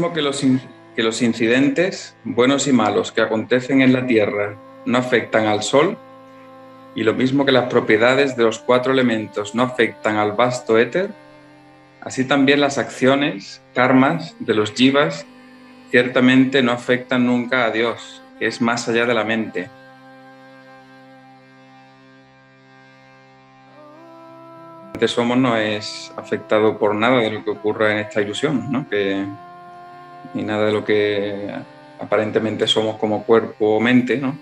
mismo que los, que los incidentes, buenos y malos, que acontecen en la Tierra no afectan al Sol, y lo mismo que las propiedades de los cuatro elementos no afectan al vasto éter, así también las acciones, karmas de los jivas ciertamente no afectan nunca a Dios, que es más allá de la mente. Somos no es afectado por nada de lo que ocurra en esta ilusión, ¿no? que, ni nada de lo que aparentemente somos como cuerpo o mente, ¿no?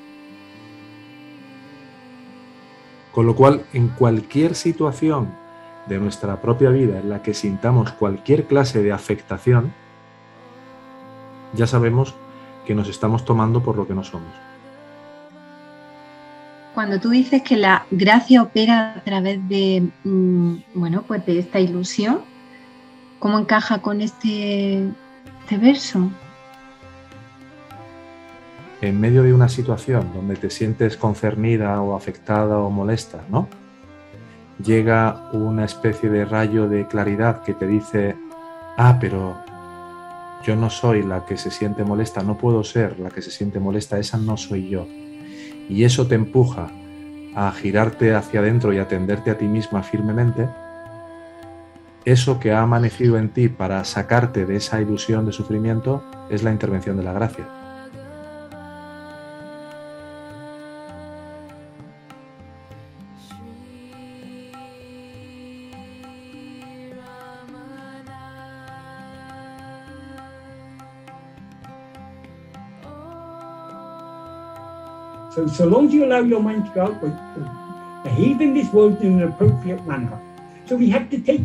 Con lo cual, en cualquier situación de nuestra propia vida en la que sintamos cualquier clase de afectación, ya sabemos que nos estamos tomando por lo que no somos. Cuando tú dices que la gracia opera a través de, mm, bueno, pues de esta ilusión, ¿cómo encaja con este, este verso? En medio de una situación donde te sientes concernida o afectada o molesta, ¿no? Llega una especie de rayo de claridad que te dice, ah, pero yo no soy la que se siente molesta, no puedo ser la que se siente molesta, esa no soy yo. Y eso te empuja a girarte hacia adentro y atenderte a ti misma firmemente. Eso que ha amanecido en ti para sacarte de esa ilusión de sufrimiento es la intervención de la gracia. So, so long as you allow your mind to go out, behave in this world in an appropriate manner. So we have to take,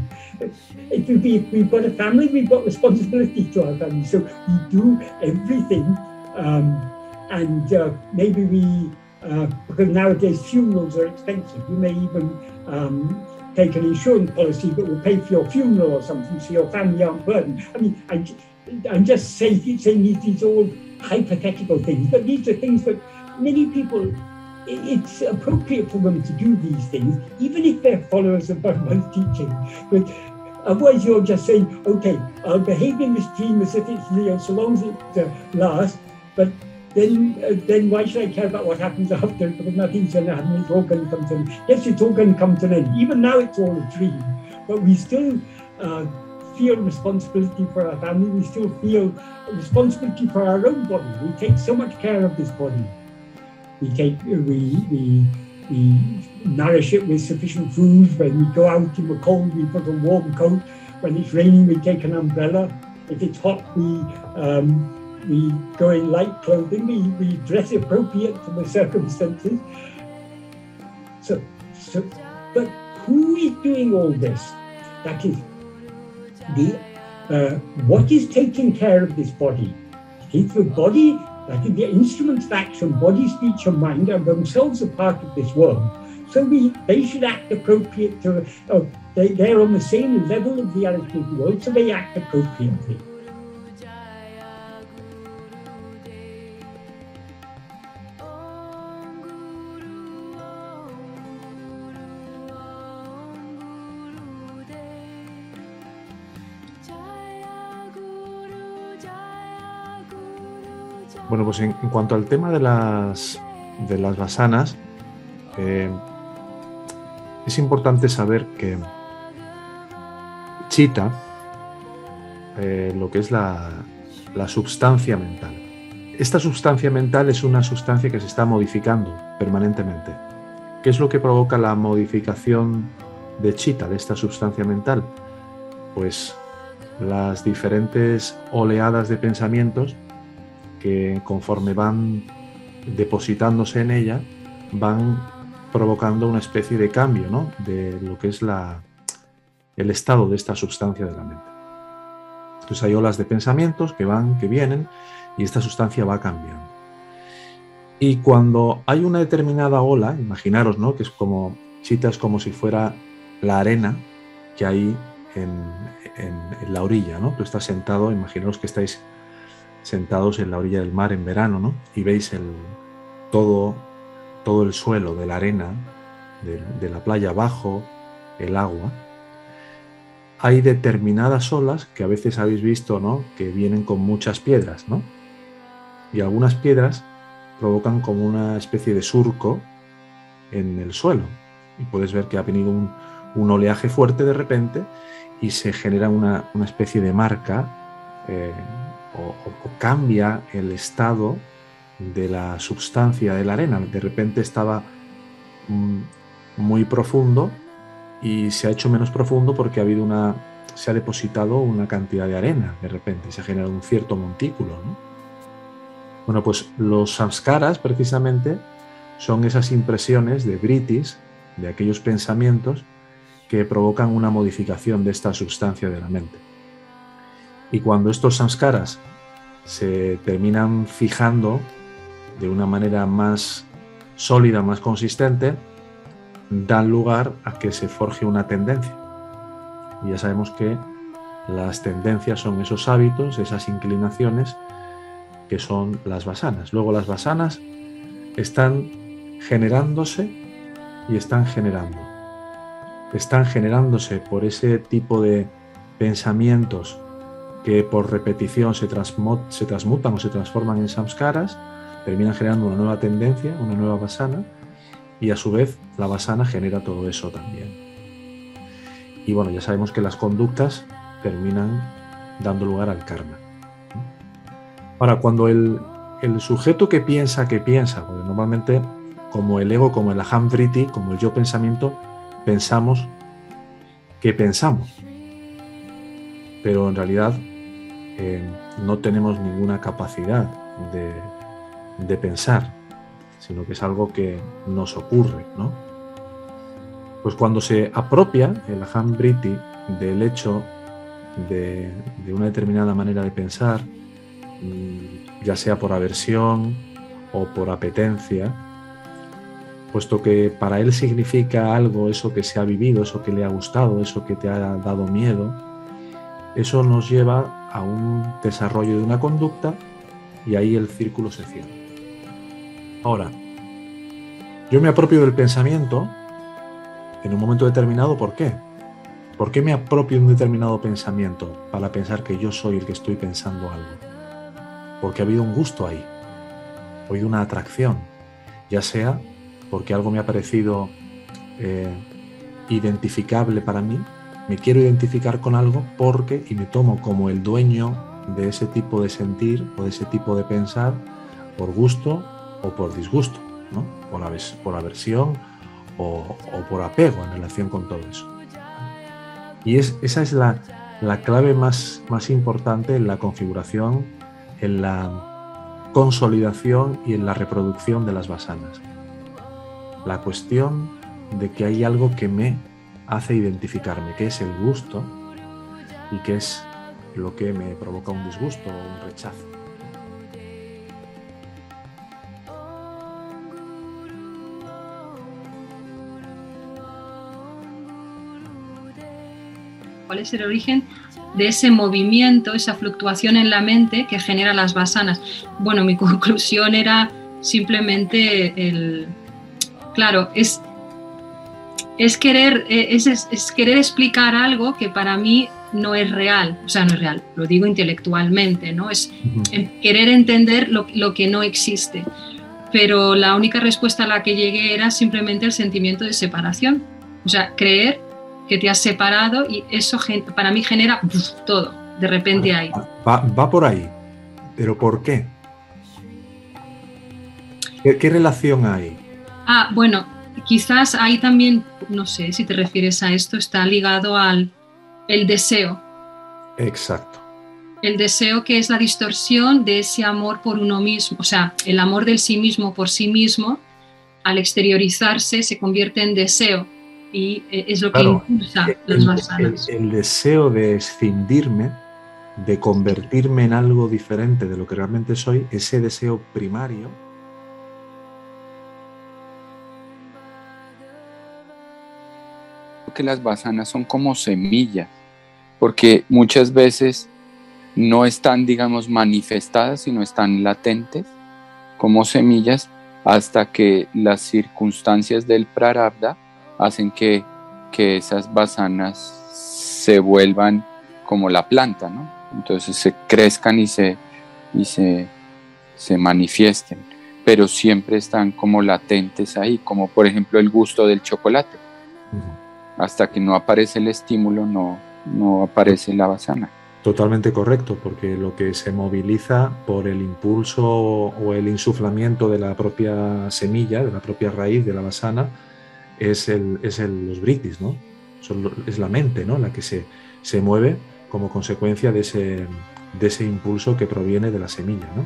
it would be, if we've got a family, we've got responsibility to our family. So we do everything. Um, and uh, maybe we, uh, because nowadays funerals are expensive, you may even um, take an insurance policy that will pay for your funeral or something so your family aren't burdened. I mean, I, I'm just saying, saying these, these all hypothetical things, but these are things that many people, it's appropriate for them to do these things, even if they're followers of Bhagwan's teaching. But otherwise, you're just saying, okay, I'll behave in this dream as if it's real, so long as it uh, lasts. But then, uh, then why should I care about what happens after? Because nothing's going to happen. It's all going to come to an end. Yes, it's all going to come to an end. Even now, it's all a dream. But we still uh, feel responsibility for our family. We still feel responsibility for our own body. We take so much care of this body. We take we we we nourish it with sufficient food. When we go out in the cold, we put a warm coat. When it's raining, we take an umbrella. If it's hot, we um, we go in light clothing. We, we dress appropriate to the circumstances. So, so, but who is doing all this? That is the uh, what is taking care of this body? If the body that is, the instruments of action, body, speech, and mind, are themselves a part of this world. So we, they should act appropriate to, uh, they, they're on the same level of reality of the world, so they act appropriately. Bueno, pues en, cuanto al tema de las, de las basanas, eh, es importante saber que chita, eh, lo que es la, la substancia mental. Esta sustancia mental es una sustancia que se está modificando permanentemente. ¿Qué es lo que provoca la modificación de chita, de esta sustancia mental? Pues las diferentes oleadas de pensamientos que conforme van depositándose en ella, van provocando una especie de cambio ¿no? de lo que es la, el estado de esta sustancia de la mente. Entonces hay olas de pensamientos que van, que vienen, y esta sustancia va cambiando. Y cuando hay una determinada ola, imaginaros, ¿no? Que es como, chita es como si fuera la arena que hay en, en la orilla, ¿no? Tú estás sentado, imaginaros que estáis sentados en la orilla del mar en verano, ¿no? Y veis el, todo, todo el suelo de la arena, de, la playa abajo, el agua. hay determinadas olas que a veces habéis visto, ¿no? Que vienen con muchas piedras, ¿no? Y algunas piedras provocan como una especie de surco en el suelo. Y puedes ver que ha venido un, oleaje fuerte de repente y se genera una, especie de marca eh, o, cambia el estado de la sustancia de la arena. De repente estaba mm, muy profundo y se ha hecho menos profundo porque ha habido una, se ha depositado una cantidad de arena de repente, se ha generado un cierto montículo. Bueno, pues los samskaras precisamente son esas impresiones de britis, de aquellos pensamientos que provocan una modificación de esta sustancia de la mente. Y cuando estos samskaras se terminan fijando de una manera más sólida, más consistente, dan lugar a que se forje una tendencia. Y ya sabemos que las tendencias son esos hábitos, esas inclinaciones que son las basanas. Luego las basanas están generándose y están generando. Están generándose por ese tipo de pensamientos que por repetición se, transmutan o se transforman en samskaras, terminan generando una nueva tendencia, una nueva basana, y a su vez la basana genera todo eso también. Y bueno, ya sabemos que las conductas terminan dando lugar al karma. Ahora, cuando el, sujeto que piensa que piensa, porque normalmente como el ego, como el aham vritti, como el yo pensamiento, pensamos que pensamos. Pero en realidad eh, no tenemos ninguna capacidad de, de pensar sino que es algo que nos ocurre, ¿no? Pues cuando se apropia el Aham Briti del hecho de, una determinada manera de pensar, mm, ya sea por aversión o por apetencia, puesto que para él significa algo eso que se ha vivido, eso que le ha gustado, eso que te ha dado miedo, eso nos lleva a un desarrollo de una conducta y ahí el círculo se cierra. Ahora, yo me apropio del pensamiento en un momento determinado, ¿por qué? ¿Por qué me apropio un determinado pensamiento para pensar que yo soy el que estoy pensando algo? Porque ha habido un gusto ahí, ha habido una atracción, ya sea porque algo me ha parecido eh, identificable para mí, me quiero identificar con algo porque y me tomo como el dueño de ese tipo de sentir o de ese tipo de pensar por gusto o por disgusto, ¿no? por, aversión o, por apego en relación con todo eso. Y es, esa es la, clave más, más importante en la configuración, en la consolidación y en la reproducción de las basanas. La cuestión de que hay algo que me hace identificarme, que es el gusto y que es lo que me provoca un disgusto o un rechazo. cuál es el origen de ese movimiento, esa fluctuación en la mente que genera las basanas. Bueno, mi conclusión era simplemente el, claro, es, es, querer, eh, es, querer explicar algo que para mí no es real, o sea, no es real, lo digo intelectualmente, ¿no? Es querer entender lo, lo que no existe. Pero la única respuesta a la que llegué era simplemente el sentimiento de separación. O sea, creer que te has separado y eso para mí genera todo, de repente ahí. Va, por ahí, pero ¿por qué? qué? relación hay? Ah, bueno, quizás ahí también, no sé si te refieres a esto, está ligado al el deseo. Exacto. El deseo que es la distorsión de ese amor por uno mismo, o sea, el amor del sí mismo por sí mismo, al exteriorizarse se convierte en deseo y eh, es lo que impulsa las basanas. El, deseo de escindirme, de convertirme en algo diferente de lo que realmente soy, ese deseo primario. Que las basanas son como semillas, porque muchas veces no están, digamos, manifestadas, sino están latentes como semillas hasta que las circunstancias del prarabdha hacen que, que esas basanas se vuelvan como la planta, ¿no? Entonces se crezcan y se, y se, se manifiesten, pero siempre están como latentes ahí, como por ejemplo el gusto del chocolate. Hasta que no aparece el estímulo, no, no aparece la basana. Totalmente correcto, porque lo que se moviliza por el impulso o el insuflamiento de la propia semilla, de la propia raíz de la basana, es, el, es el, los britis, ¿no? es la mente ¿no? la que se, se mueve como consecuencia de ese, de ese impulso que proviene de la semilla. ¿no?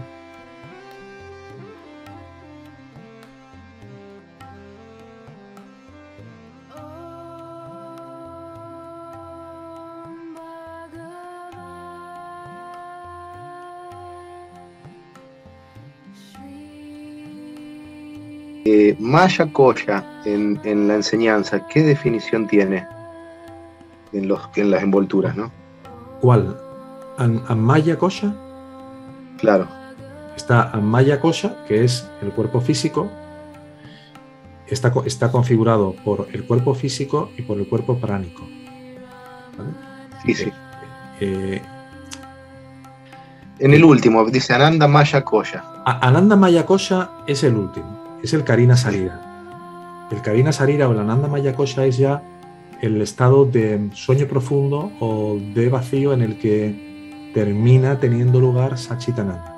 Eh, Maya Koya en, la enseñanza, ¿qué definición tiene en, los, en las envolturas, no? ¿Cuál? ¿Amaya Koya? Claro. Está Amaya Koya, que es el cuerpo físico. Está, está configurado por el cuerpo físico y por el cuerpo pránico. Sí, sí. Eh, en el último, dice Ananda Maya Koya. Ananda Maya Koya es el último es el Karina Sarira. El Karina Sarira o el Ananda Maya es ya el estado de sueño profundo o de vacío en el que termina teniendo lugar Sachitananda.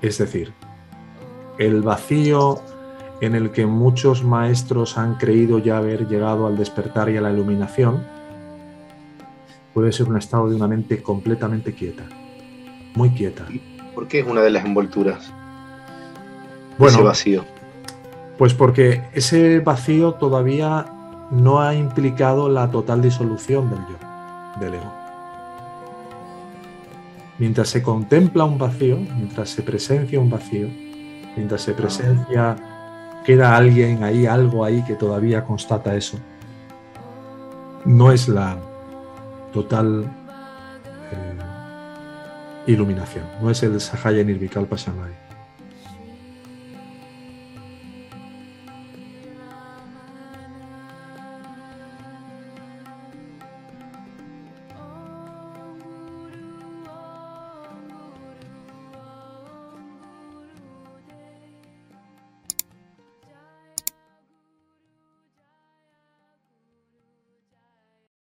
Es decir, el vacío en el que muchos maestros han creído ya haber llegado al despertar y a la iluminación, puede ser un estado de una mente completamente quieta, muy quieta. ¿Por qué es una de las envolturas? Bueno, vacío? Pues porque ese vacío todavía no ha implicado la total disolución del yo, del ego. Mientras se contempla un vacío, mientras se presencia un vacío, mientras se presencia, queda alguien ahí, algo ahí que todavía constata eso, no es la total eh, iluminación, no es el Sahaya Nirvikalpa Samadhi.